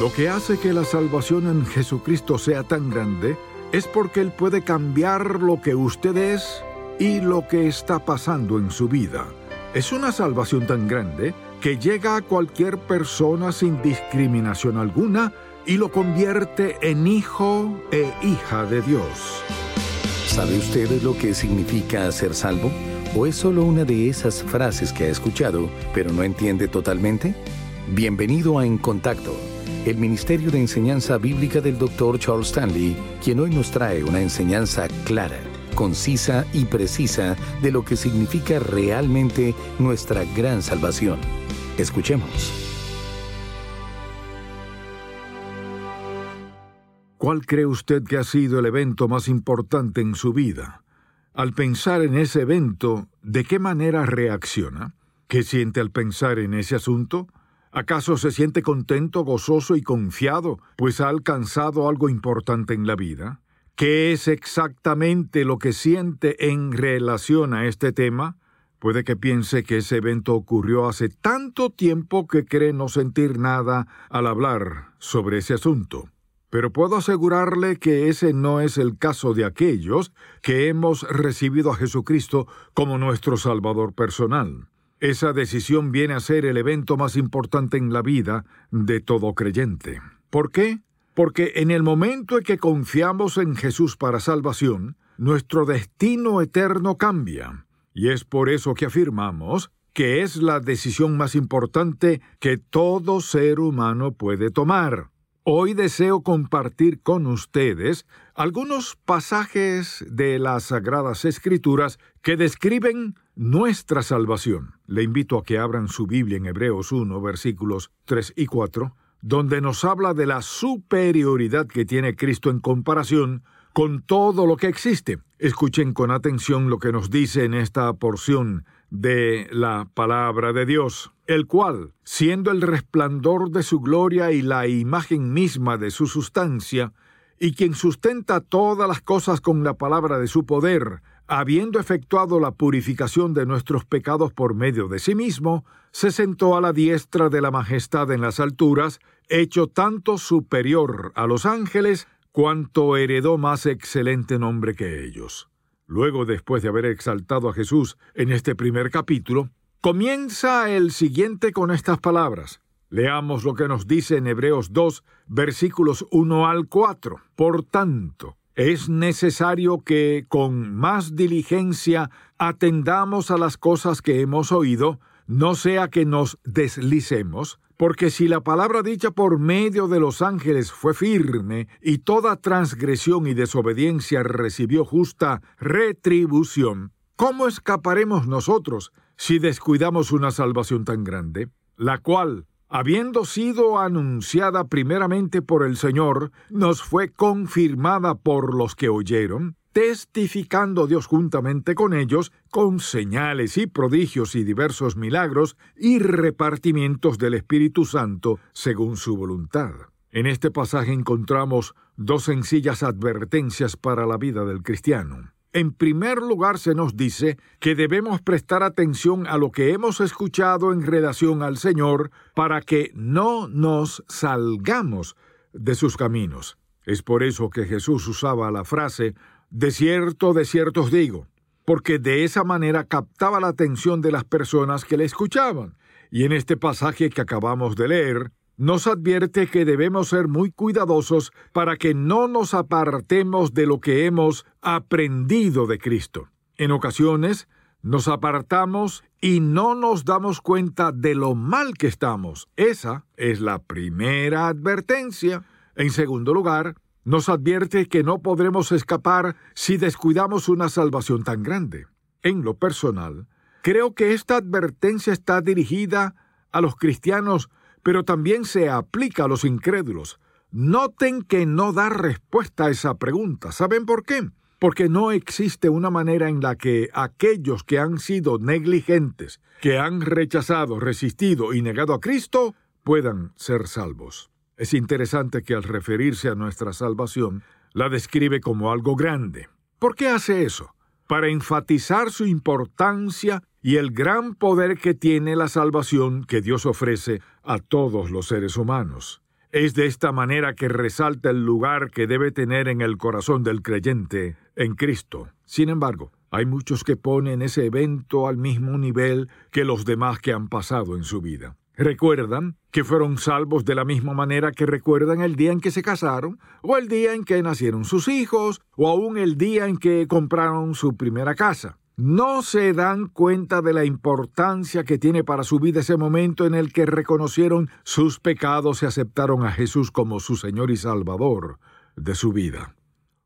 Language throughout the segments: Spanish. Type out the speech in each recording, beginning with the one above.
Lo que hace que la salvación en Jesucristo sea tan grande es porque Él puede cambiar lo que usted es y lo que está pasando en su vida. Es una salvación tan grande que llega a cualquier persona sin discriminación alguna y lo convierte en hijo e hija de Dios. ¿Sabe usted lo que significa ser salvo? ¿O es solo una de esas frases que ha escuchado, pero no entiende totalmente? Bienvenido a En Contacto el Ministerio de Enseñanza Bíblica del Dr. Charles Stanley, quien hoy nos trae una enseñanza clara, concisa y precisa de lo que significa realmente nuestra gran salvación. Escuchemos. ¿Cuál cree usted que ha sido el evento más importante en su vida? Al pensar en ese evento, ¿de qué manera reacciona? ¿Qué siente al pensar en ese asunto? ¿Acaso se siente contento, gozoso y confiado, pues ha alcanzado algo importante en la vida? ¿Qué es exactamente lo que siente en relación a este tema? Puede que piense que ese evento ocurrió hace tanto tiempo que cree no sentir nada al hablar sobre ese asunto. Pero puedo asegurarle que ese no es el caso de aquellos que hemos recibido a Jesucristo como nuestro Salvador personal. Esa decisión viene a ser el evento más importante en la vida de todo creyente. ¿Por qué? Porque en el momento en que confiamos en Jesús para salvación, nuestro destino eterno cambia. Y es por eso que afirmamos que es la decisión más importante que todo ser humano puede tomar. Hoy deseo compartir con ustedes algunos pasajes de las Sagradas Escrituras que describen nuestra salvación. Le invito a que abran su Biblia en Hebreos 1, versículos 3 y 4, donde nos habla de la superioridad que tiene Cristo en comparación con todo lo que existe. Escuchen con atención lo que nos dice en esta porción de la palabra de Dios, el cual, siendo el resplandor de su gloria y la imagen misma de su sustancia, y quien sustenta todas las cosas con la palabra de su poder, habiendo efectuado la purificación de nuestros pecados por medio de sí mismo, se sentó a la diestra de la majestad en las alturas, hecho tanto superior a los ángeles, cuanto heredó más excelente nombre que ellos. Luego, después de haber exaltado a Jesús en este primer capítulo, comienza el siguiente con estas palabras. Leamos lo que nos dice en Hebreos 2, versículos 1 al 4. Por tanto, es necesario que con más diligencia atendamos a las cosas que hemos oído, no sea que nos deslicemos, porque si la palabra dicha por medio de los ángeles fue firme, y toda transgresión y desobediencia recibió justa retribución, ¿cómo escaparemos nosotros si descuidamos una salvación tan grande, la cual, habiendo sido anunciada primeramente por el Señor, nos fue confirmada por los que oyeron, testificando Dios juntamente con ellos, con señales y prodigios y diversos milagros y repartimientos del Espíritu Santo según su voluntad. En este pasaje encontramos dos sencillas advertencias para la vida del cristiano. En primer lugar se nos dice que debemos prestar atención a lo que hemos escuchado en relación al Señor para que no nos salgamos de sus caminos. Es por eso que Jesús usaba la frase de cierto, de cierto os digo, porque de esa manera captaba la atención de las personas que le escuchaban. Y en este pasaje que acabamos de leer, nos advierte que debemos ser muy cuidadosos para que no nos apartemos de lo que hemos aprendido de Cristo. En ocasiones, nos apartamos y no nos damos cuenta de lo mal que estamos. Esa es la primera advertencia. En segundo lugar, nos advierte que no podremos escapar si descuidamos una salvación tan grande. En lo personal, creo que esta advertencia está dirigida a los cristianos, pero también se aplica a los incrédulos. Noten que no da respuesta a esa pregunta. ¿Saben por qué? porque no existe una manera en la que aquellos que han sido negligentes, que han rechazado, resistido y negado a Cristo, puedan ser salvos. Es interesante que al referirse a nuestra salvación, la describe como algo grande. ¿Por qué hace eso? Para enfatizar su importancia y el gran poder que tiene la salvación que Dios ofrece a todos los seres humanos. Es de esta manera que resalta el lugar que debe tener en el corazón del creyente en Cristo. Sin embargo, hay muchos que ponen ese evento al mismo nivel que los demás que han pasado en su vida. Recuerdan que fueron salvos de la misma manera que recuerdan el día en que se casaron, o el día en que nacieron sus hijos, o aún el día en que compraron su primera casa no se dan cuenta de la importancia que tiene para su vida ese momento en el que reconocieron sus pecados y aceptaron a Jesús como su Señor y Salvador de su vida.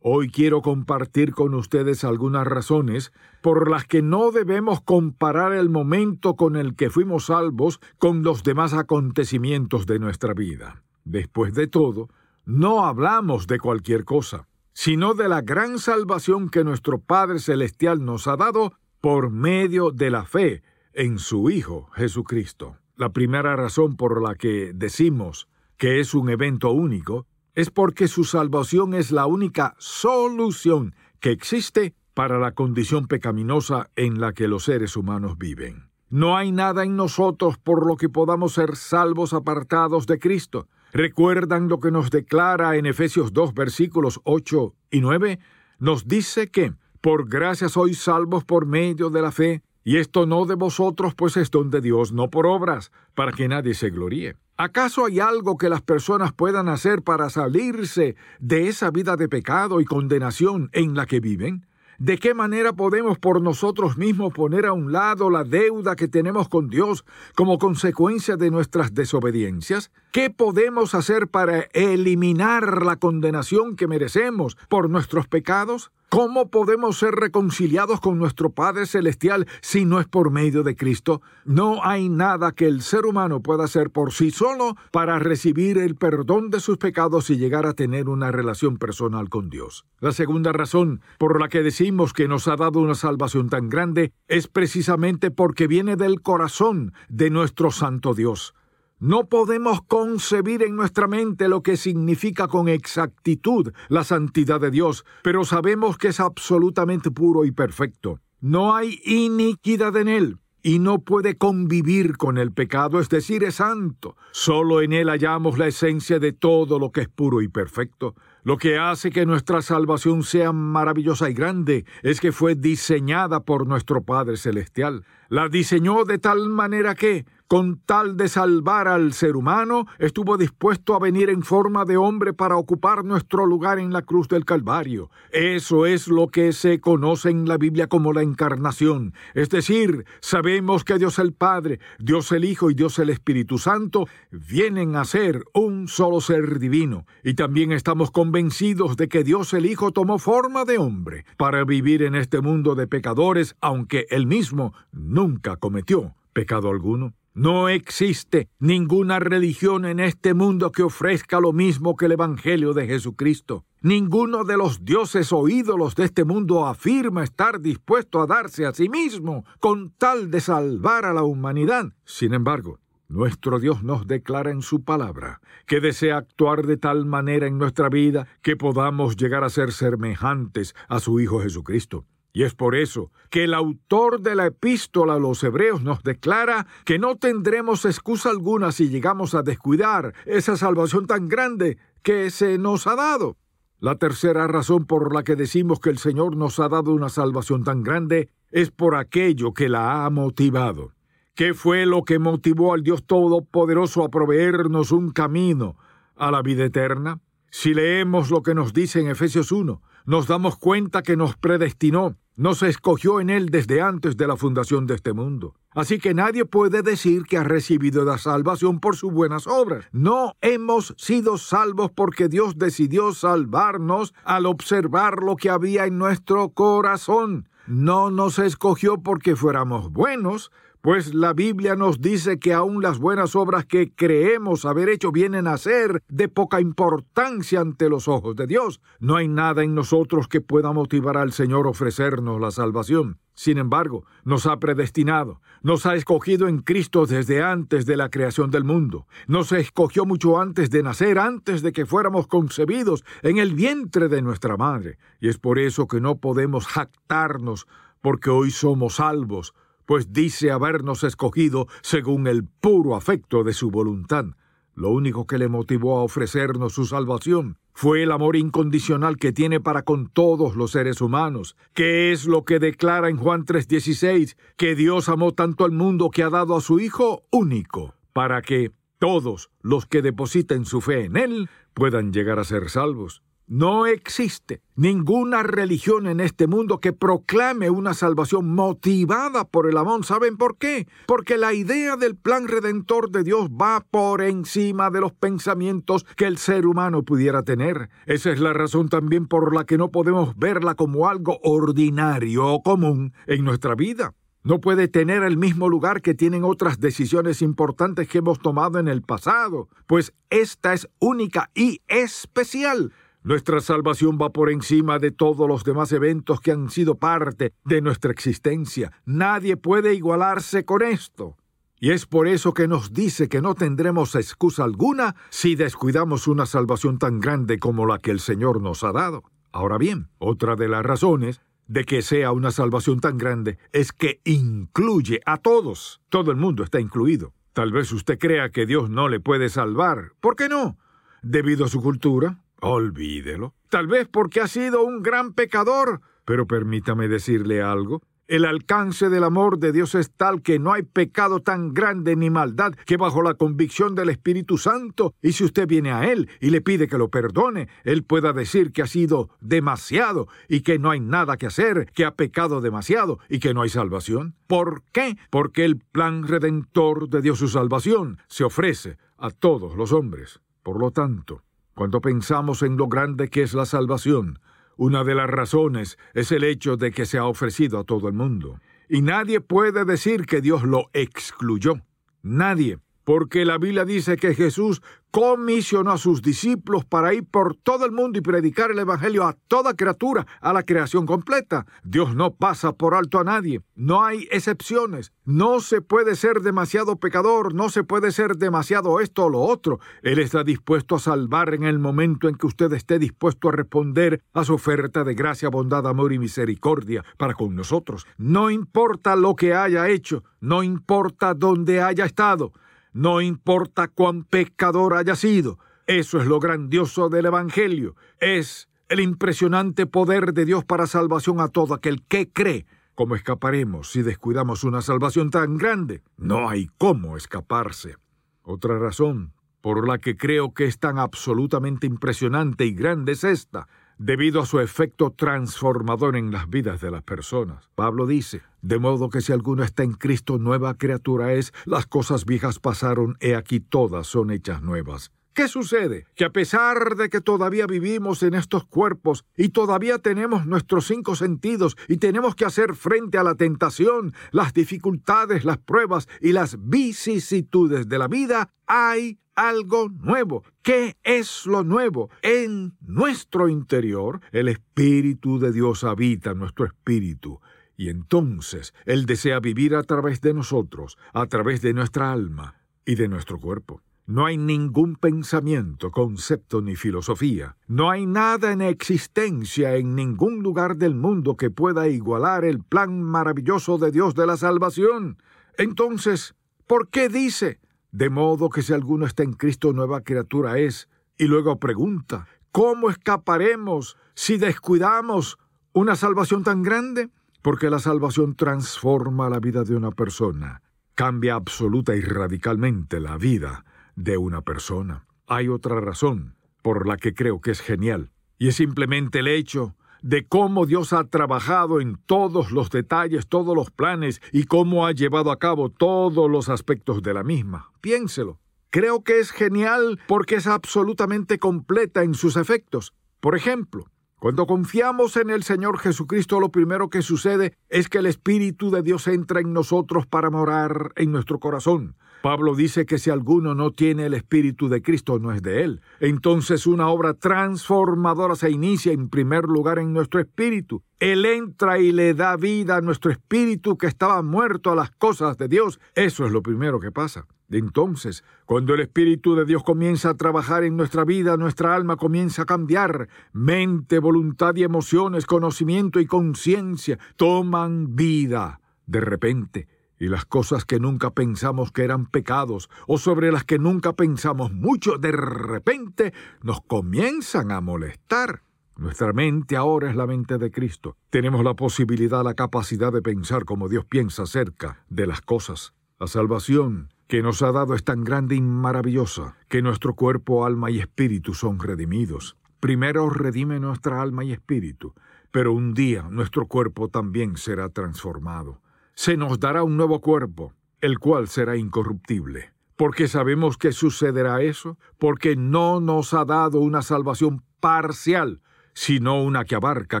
Hoy quiero compartir con ustedes algunas razones por las que no debemos comparar el momento con el que fuimos salvos con los demás acontecimientos de nuestra vida. Después de todo, no hablamos de cualquier cosa sino de la gran salvación que nuestro Padre Celestial nos ha dado por medio de la fe en su Hijo Jesucristo. La primera razón por la que decimos que es un evento único es porque su salvación es la única solución que existe para la condición pecaminosa en la que los seres humanos viven. No hay nada en nosotros por lo que podamos ser salvos apartados de Cristo. ¿Recuerdan lo que nos declara en Efesios 2 versículos 8 y 9? Nos dice que por gracia sois salvos por medio de la fe, y esto no de vosotros, pues es don de Dios, no por obras, para que nadie se gloríe. ¿Acaso hay algo que las personas puedan hacer para salirse de esa vida de pecado y condenación en la que viven? ¿De qué manera podemos por nosotros mismos poner a un lado la deuda que tenemos con Dios como consecuencia de nuestras desobediencias? ¿Qué podemos hacer para eliminar la condenación que merecemos por nuestros pecados? ¿Cómo podemos ser reconciliados con nuestro Padre Celestial si no es por medio de Cristo? No hay nada que el ser humano pueda hacer por sí solo para recibir el perdón de sus pecados y llegar a tener una relación personal con Dios. La segunda razón por la que decimos que nos ha dado una salvación tan grande es precisamente porque viene del corazón de nuestro Santo Dios. No podemos concebir en nuestra mente lo que significa con exactitud la santidad de Dios, pero sabemos que es absolutamente puro y perfecto. No hay iniquidad en él y no puede convivir con el pecado, es decir, es santo. Solo en él hallamos la esencia de todo lo que es puro y perfecto. Lo que hace que nuestra salvación sea maravillosa y grande es que fue diseñada por nuestro Padre Celestial. La diseñó de tal manera que, con tal de salvar al ser humano, estuvo dispuesto a venir en forma de hombre para ocupar nuestro lugar en la cruz del Calvario. Eso es lo que se conoce en la Biblia como la encarnación. Es decir, sabemos que Dios el Padre, Dios el Hijo y Dios el Espíritu Santo vienen a ser un solo ser divino. Y también estamos convencidos de que Dios el Hijo tomó forma de hombre para vivir en este mundo de pecadores, aunque él mismo nunca cometió pecado alguno. No existe ninguna religión en este mundo que ofrezca lo mismo que el Evangelio de Jesucristo. Ninguno de los dioses o ídolos de este mundo afirma estar dispuesto a darse a sí mismo con tal de salvar a la humanidad. Sin embargo, nuestro Dios nos declara en su palabra que desea actuar de tal manera en nuestra vida que podamos llegar a ser semejantes a su Hijo Jesucristo. Y es por eso que el autor de la epístola a los hebreos nos declara que no tendremos excusa alguna si llegamos a descuidar esa salvación tan grande que se nos ha dado. La tercera razón por la que decimos que el Señor nos ha dado una salvación tan grande es por aquello que la ha motivado. ¿Qué fue lo que motivó al Dios Todopoderoso a proveernos un camino a la vida eterna? Si leemos lo que nos dice en Efesios 1, nos damos cuenta que nos predestinó, nos escogió en Él desde antes de la fundación de este mundo. Así que nadie puede decir que ha recibido la salvación por sus buenas obras. No hemos sido salvos porque Dios decidió salvarnos al observar lo que había en nuestro corazón. No nos escogió porque fuéramos buenos, pues la Biblia nos dice que aún las buenas obras que creemos haber hecho vienen a ser de poca importancia ante los ojos de Dios. No hay nada en nosotros que pueda motivar al Señor a ofrecernos la salvación. Sin embargo, nos ha predestinado, nos ha escogido en Cristo desde antes de la creación del mundo, nos escogió mucho antes de nacer, antes de que fuéramos concebidos en el vientre de nuestra madre, y es por eso que no podemos jactarnos, porque hoy somos salvos, pues dice habernos escogido según el puro afecto de su voluntad. Lo único que le motivó a ofrecernos su salvación fue el amor incondicional que tiene para con todos los seres humanos, que es lo que declara en Juan 3:16, que Dios amó tanto al mundo que ha dado a su Hijo único, para que todos los que depositen su fe en Él puedan llegar a ser salvos. No existe ninguna religión en este mundo que proclame una salvación motivada por el amor. ¿Saben por qué? Porque la idea del plan redentor de Dios va por encima de los pensamientos que el ser humano pudiera tener. Esa es la razón también por la que no podemos verla como algo ordinario o común en nuestra vida no puede tener el mismo lugar que tienen otras decisiones importantes que hemos tomado en el pasado, pues esta es única y especial. Nuestra salvación va por encima de todos los demás eventos que han sido parte de nuestra existencia. Nadie puede igualarse con esto. Y es por eso que nos dice que no tendremos excusa alguna si descuidamos una salvación tan grande como la que el Señor nos ha dado. Ahora bien, otra de las razones de que sea una salvación tan grande es que incluye a todos. Todo el mundo está incluido. Tal vez usted crea que Dios no le puede salvar. ¿Por qué no? Debido a su cultura, Olvídelo. Tal vez porque ha sido un gran pecador. Pero permítame decirle algo. El alcance del amor de Dios es tal que no hay pecado tan grande ni maldad que bajo la convicción del Espíritu Santo, y si usted viene a Él y le pide que lo perdone, Él pueda decir que ha sido demasiado y que no hay nada que hacer, que ha pecado demasiado y que no hay salvación. ¿Por qué? Porque el plan redentor de Dios su salvación se ofrece a todos los hombres. Por lo tanto, cuando pensamos en lo grande que es la salvación, una de las razones es el hecho de que se ha ofrecido a todo el mundo. Y nadie puede decir que Dios lo excluyó. Nadie porque la Biblia dice que Jesús comisionó a sus discípulos para ir por todo el mundo y predicar el Evangelio a toda criatura, a la creación completa. Dios no pasa por alto a nadie, no hay excepciones, no se puede ser demasiado pecador, no se puede ser demasiado esto o lo otro. Él está dispuesto a salvar en el momento en que usted esté dispuesto a responder a su oferta de gracia, bondad, amor y misericordia para con nosotros. No importa lo que haya hecho, no importa dónde haya estado. No importa cuán pecador haya sido, eso es lo grandioso del Evangelio. Es el impresionante poder de Dios para salvación a todo aquel que cree. ¿Cómo escaparemos si descuidamos una salvación tan grande? No hay cómo escaparse. Otra razón por la que creo que es tan absolutamente impresionante y grande es esta debido a su efecto transformador en las vidas de las personas. Pablo dice, de modo que si alguno está en Cristo, nueva criatura es, las cosas viejas pasaron, he aquí todas son hechas nuevas. ¿Qué sucede? Que a pesar de que todavía vivimos en estos cuerpos y todavía tenemos nuestros cinco sentidos y tenemos que hacer frente a la tentación, las dificultades, las pruebas y las vicisitudes de la vida, hay algo nuevo. ¿Qué es lo nuevo? En nuestro interior, el Espíritu de Dios habita nuestro espíritu. Y entonces Él desea vivir a través de nosotros, a través de nuestra alma y de nuestro cuerpo. No hay ningún pensamiento, concepto ni filosofía. No hay nada en existencia en ningún lugar del mundo que pueda igualar el plan maravilloso de Dios de la salvación. Entonces, ¿por qué dice? De modo que si alguno está en Cristo nueva criatura es, y luego pregunta, ¿cómo escaparemos si descuidamos una salvación tan grande? Porque la salvación transforma la vida de una persona cambia absoluta y radicalmente la vida de una persona. Hay otra razón por la que creo que es genial, y es simplemente el hecho de cómo Dios ha trabajado en todos los detalles, todos los planes y cómo ha llevado a cabo todos los aspectos de la misma. Piénselo. Creo que es genial porque es absolutamente completa en sus efectos. Por ejemplo, cuando confiamos en el Señor Jesucristo, lo primero que sucede es que el Espíritu de Dios entra en nosotros para morar en nuestro corazón. Pablo dice que si alguno no tiene el Espíritu de Cristo, no es de él. Entonces una obra transformadora se inicia en primer lugar en nuestro espíritu. Él entra y le da vida a nuestro espíritu que estaba muerto a las cosas de Dios. Eso es lo primero que pasa. Entonces, cuando el Espíritu de Dios comienza a trabajar en nuestra vida, nuestra alma comienza a cambiar. Mente, voluntad y emociones, conocimiento y conciencia toman vida. De repente, y las cosas que nunca pensamos que eran pecados o sobre las que nunca pensamos mucho, de repente nos comienzan a molestar. Nuestra mente ahora es la mente de Cristo. Tenemos la posibilidad, la capacidad de pensar como Dios piensa acerca de las cosas. La salvación que nos ha dado es tan grande y maravillosa que nuestro cuerpo, alma y espíritu son redimidos. Primero redime nuestra alma y espíritu, pero un día nuestro cuerpo también será transformado. Se nos dará un nuevo cuerpo, el cual será incorruptible. Porque sabemos que sucederá eso, porque no nos ha dado una salvación parcial, sino una que abarca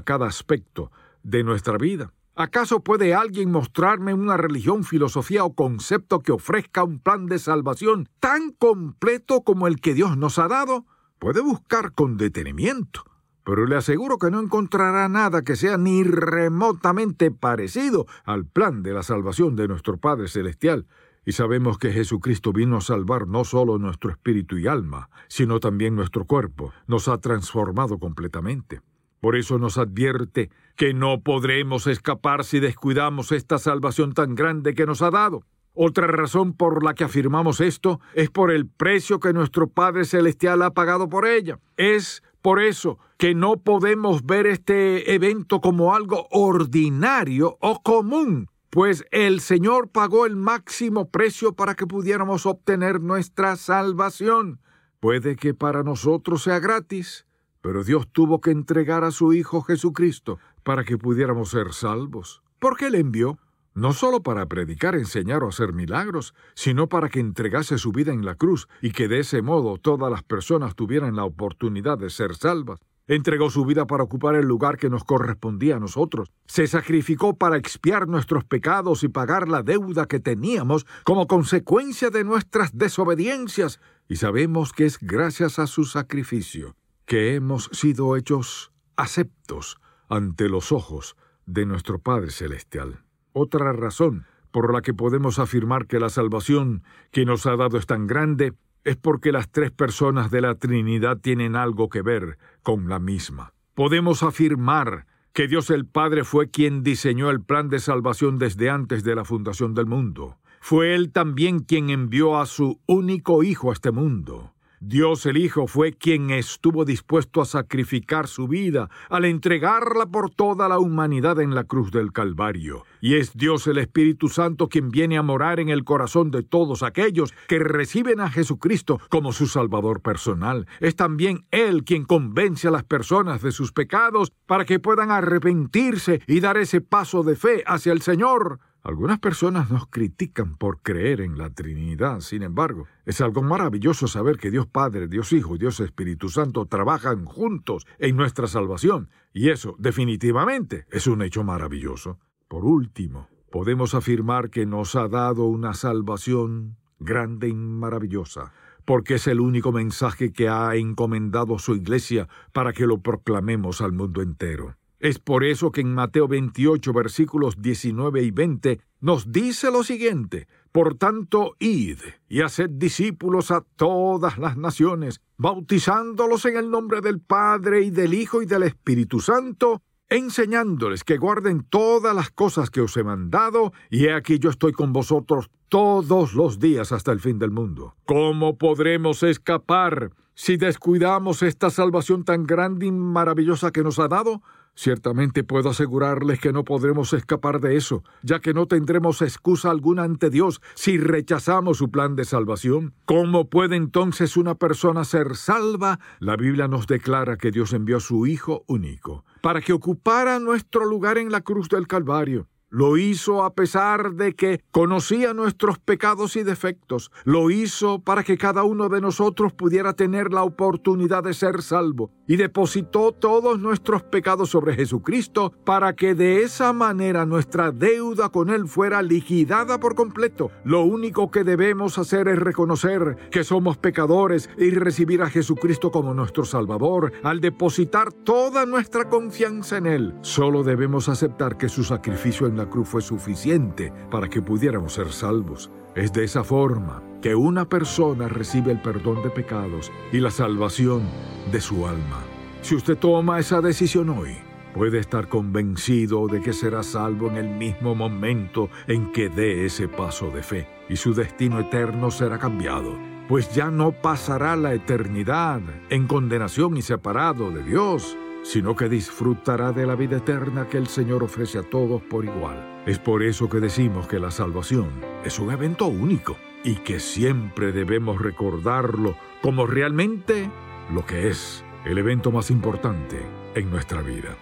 cada aspecto de nuestra vida. ¿Acaso puede alguien mostrarme una religión, filosofía o concepto que ofrezca un plan de salvación tan completo como el que Dios nos ha dado? Puede buscar con detenimiento, pero le aseguro que no encontrará nada que sea ni remotamente parecido al plan de la salvación de nuestro Padre Celestial. Y sabemos que Jesucristo vino a salvar no solo nuestro espíritu y alma, sino también nuestro cuerpo. Nos ha transformado completamente. Por eso nos advierte que no podremos escapar si descuidamos esta salvación tan grande que nos ha dado. Otra razón por la que afirmamos esto es por el precio que nuestro Padre Celestial ha pagado por ella. Es por eso que no podemos ver este evento como algo ordinario o común, pues el Señor pagó el máximo precio para que pudiéramos obtener nuestra salvación. Puede que para nosotros sea gratis, pero Dios tuvo que entregar a su Hijo Jesucristo para que pudiéramos ser salvos. ¿Por qué le envió? No solo para predicar, enseñar o hacer milagros, sino para que entregase su vida en la cruz y que de ese modo todas las personas tuvieran la oportunidad de ser salvas. Entregó su vida para ocupar el lugar que nos correspondía a nosotros. Se sacrificó para expiar nuestros pecados y pagar la deuda que teníamos como consecuencia de nuestras desobediencias. Y sabemos que es gracias a su sacrificio que hemos sido hechos aceptos ante los ojos de nuestro Padre Celestial. Otra razón por la que podemos afirmar que la salvación que nos ha dado es tan grande es porque las tres personas de la Trinidad tienen algo que ver con la misma. Podemos afirmar que Dios el Padre fue quien diseñó el plan de salvación desde antes de la fundación del mundo. Fue Él también quien envió a su único Hijo a este mundo. Dios el Hijo fue quien estuvo dispuesto a sacrificar su vida al entregarla por toda la humanidad en la cruz del Calvario. Y es Dios el Espíritu Santo quien viene a morar en el corazón de todos aquellos que reciben a Jesucristo como su Salvador personal. Es también Él quien convence a las personas de sus pecados para que puedan arrepentirse y dar ese paso de fe hacia el Señor. Algunas personas nos critican por creer en la Trinidad, sin embargo, es algo maravilloso saber que Dios Padre, Dios Hijo y Dios Espíritu Santo trabajan juntos en nuestra salvación, y eso definitivamente es un hecho maravilloso. Por último, podemos afirmar que nos ha dado una salvación grande y maravillosa, porque es el único mensaje que ha encomendado su iglesia para que lo proclamemos al mundo entero. Es por eso que en Mateo 28, versículos 19 y 20, nos dice lo siguiente, Por tanto, id y haced discípulos a todas las naciones, bautizándolos en el nombre del Padre y del Hijo y del Espíritu Santo, enseñándoles que guarden todas las cosas que os he mandado, y he aquí yo estoy con vosotros todos los días hasta el fin del mundo. ¿Cómo podremos escapar si descuidamos esta salvación tan grande y maravillosa que nos ha dado? Ciertamente puedo asegurarles que no podremos escapar de eso, ya que no tendremos excusa alguna ante Dios si rechazamos su plan de salvación. ¿Cómo puede entonces una persona ser salva? La Biblia nos declara que Dios envió a su Hijo único para que ocupara nuestro lugar en la cruz del Calvario. Lo hizo a pesar de que conocía nuestros pecados y defectos. Lo hizo para que cada uno de nosotros pudiera tener la oportunidad de ser salvo. Y depositó todos nuestros pecados sobre Jesucristo para que de esa manera nuestra deuda con Él fuera liquidada por completo. Lo único que debemos hacer es reconocer que somos pecadores y recibir a Jesucristo como nuestro Salvador al depositar toda nuestra confianza en Él. Solo debemos aceptar que su sacrificio en la cruz fue suficiente para que pudiéramos ser salvos. Es de esa forma que una persona recibe el perdón de pecados y la salvación de su alma. Si usted toma esa decisión hoy, puede estar convencido de que será salvo en el mismo momento en que dé ese paso de fe y su destino eterno será cambiado, pues ya no pasará la eternidad en condenación y separado de Dios, sino que disfrutará de la vida eterna que el Señor ofrece a todos por igual. Es por eso que decimos que la salvación es un evento único y que siempre debemos recordarlo como realmente lo que es el evento más importante en nuestra vida.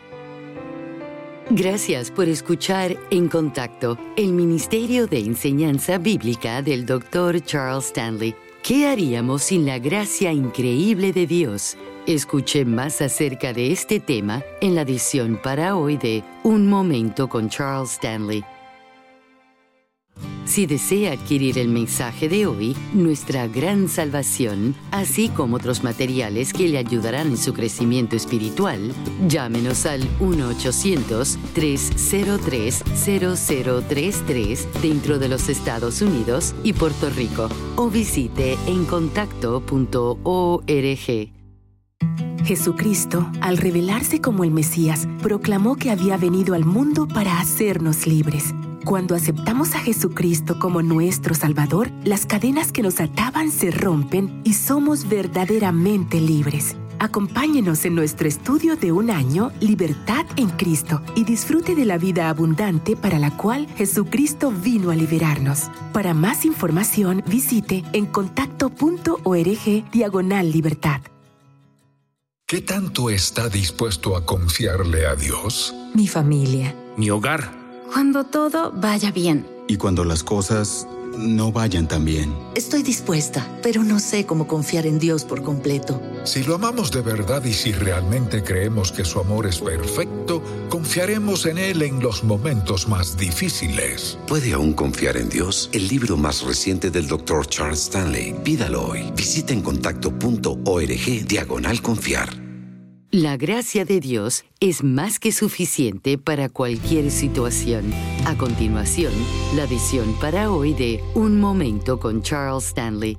Gracias por escuchar En Contacto, el Ministerio de Enseñanza Bíblica del Dr. Charles Stanley. ¿Qué haríamos sin la gracia increíble de Dios? Escuche más acerca de este tema en la edición para hoy de Un Momento con Charles Stanley. Si desea adquirir el mensaje de hoy, Nuestra Gran Salvación, así como otros materiales que le ayudarán en su crecimiento espiritual, llámenos al 1-800-303-0033 dentro de los Estados Unidos y Puerto Rico o visite encontacto.org. Jesucristo, al revelarse como el Mesías, proclamó que había venido al mundo para hacernos libres. Cuando aceptamos a Jesucristo como nuestro Salvador, las cadenas que nos ataban se rompen y somos verdaderamente libres. Acompáñenos en nuestro estudio de un año, Libertad en Cristo, y disfrute de la vida abundante para la cual Jesucristo vino a liberarnos. Para más información, visite en contacto.org diagonal libertad. ¿Qué tanto está dispuesto a confiarle a Dios? Mi familia. Mi hogar. Cuando todo vaya bien. Y cuando las cosas no vayan tan bien. Estoy dispuesta, pero no sé cómo confiar en Dios por completo. Si lo amamos de verdad y si realmente creemos que su amor es perfecto, confiaremos en Él en los momentos más difíciles. ¿Puede aún confiar en Dios? El libro más reciente del Dr. Charles Stanley. Pídalo hoy. Visita en contacto.org diagonal confiar. La gracia de Dios es más que suficiente para cualquier situación. A continuación, la visión para hoy de Un Momento con Charles Stanley.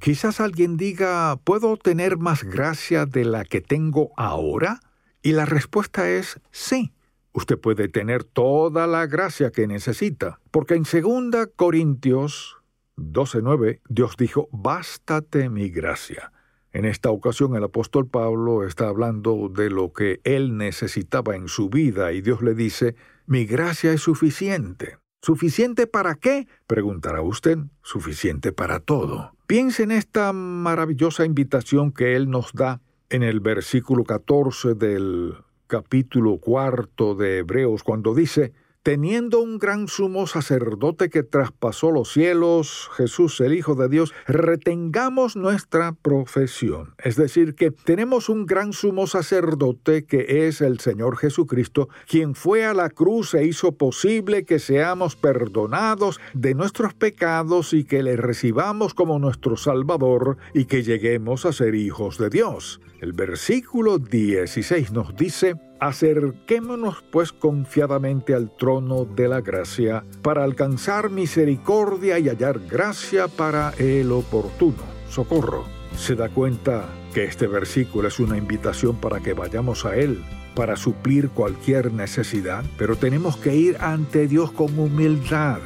Quizás alguien diga, ¿puedo tener más gracia de la que tengo ahora? Y la respuesta es sí. Usted puede tener toda la gracia que necesita, porque en 2 Corintios 12:9 Dios dijo, bástate mi gracia en esta ocasión el apóstol Pablo está hablando de lo que él necesitaba en su vida y Dios le dice, mi gracia es suficiente. ¿Suficiente para qué? Preguntará usted. Suficiente para todo. Piense en esta maravillosa invitación que Él nos da en el versículo 14 del capítulo cuarto de Hebreos, cuando dice, teniendo un gran sumo sacerdote que traspasó los cielos, Jesús el Hijo de Dios, retengamos nuestra profesión. Es decir, que tenemos un gran sumo sacerdote que es el Señor Jesucristo, quien fue a la cruz e hizo posible que seamos perdonados de nuestros pecados y que le recibamos como nuestro Salvador y que lleguemos a ser hijos de Dios. El versículo 16 nos dice, Acerquémonos pues confiadamente al trono de la gracia para alcanzar misericordia y hallar gracia para el oportuno socorro. Se da cuenta que este versículo es una invitación para que vayamos a Él para suplir cualquier necesidad, pero tenemos que ir ante Dios con humildad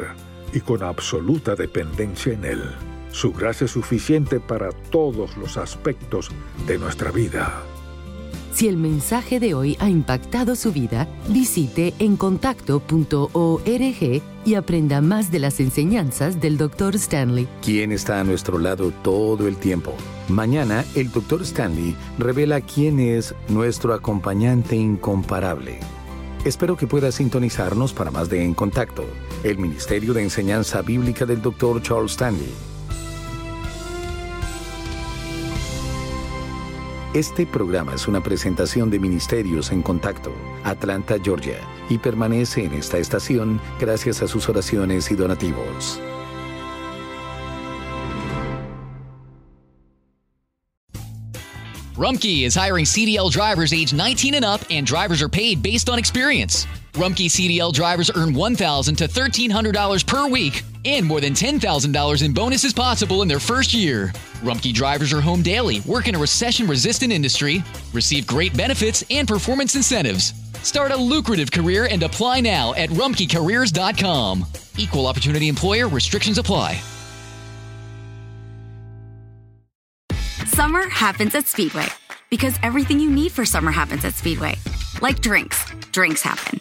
y con absoluta dependencia en Él. Su gracia es suficiente para todos los aspectos de nuestra vida. Si el mensaje de hoy ha impactado su vida, visite encontacto.org y aprenda más de las enseñanzas del Dr. Stanley. ¿Quién está a nuestro lado todo el tiempo? Mañana, el Dr. Stanley revela quién es nuestro acompañante incomparable. Espero que pueda sintonizarnos para más de En Contacto, el Ministerio de Enseñanza Bíblica del Dr. Charles Stanley. Este programa es una presentación de Ministerios en Contacto, Atlanta, Georgia, y permanece en esta estación gracias a sus oraciones y donativos. Rumkey is hiring CDL drivers age 19 and up, and drivers are paid based on experience. Rumkey CDL drivers earn $1,000 to $1,300 per week, and more than $10,000 in bonuses possible in their first year. Rumkey drivers are home daily, work in a recession resistant industry, receive great benefits and performance incentives. Start a lucrative career and apply now at rumkeycareers.com. Equal opportunity employer restrictions apply. Summer happens at Speedway because everything you need for summer happens at Speedway. Like drinks, drinks happen.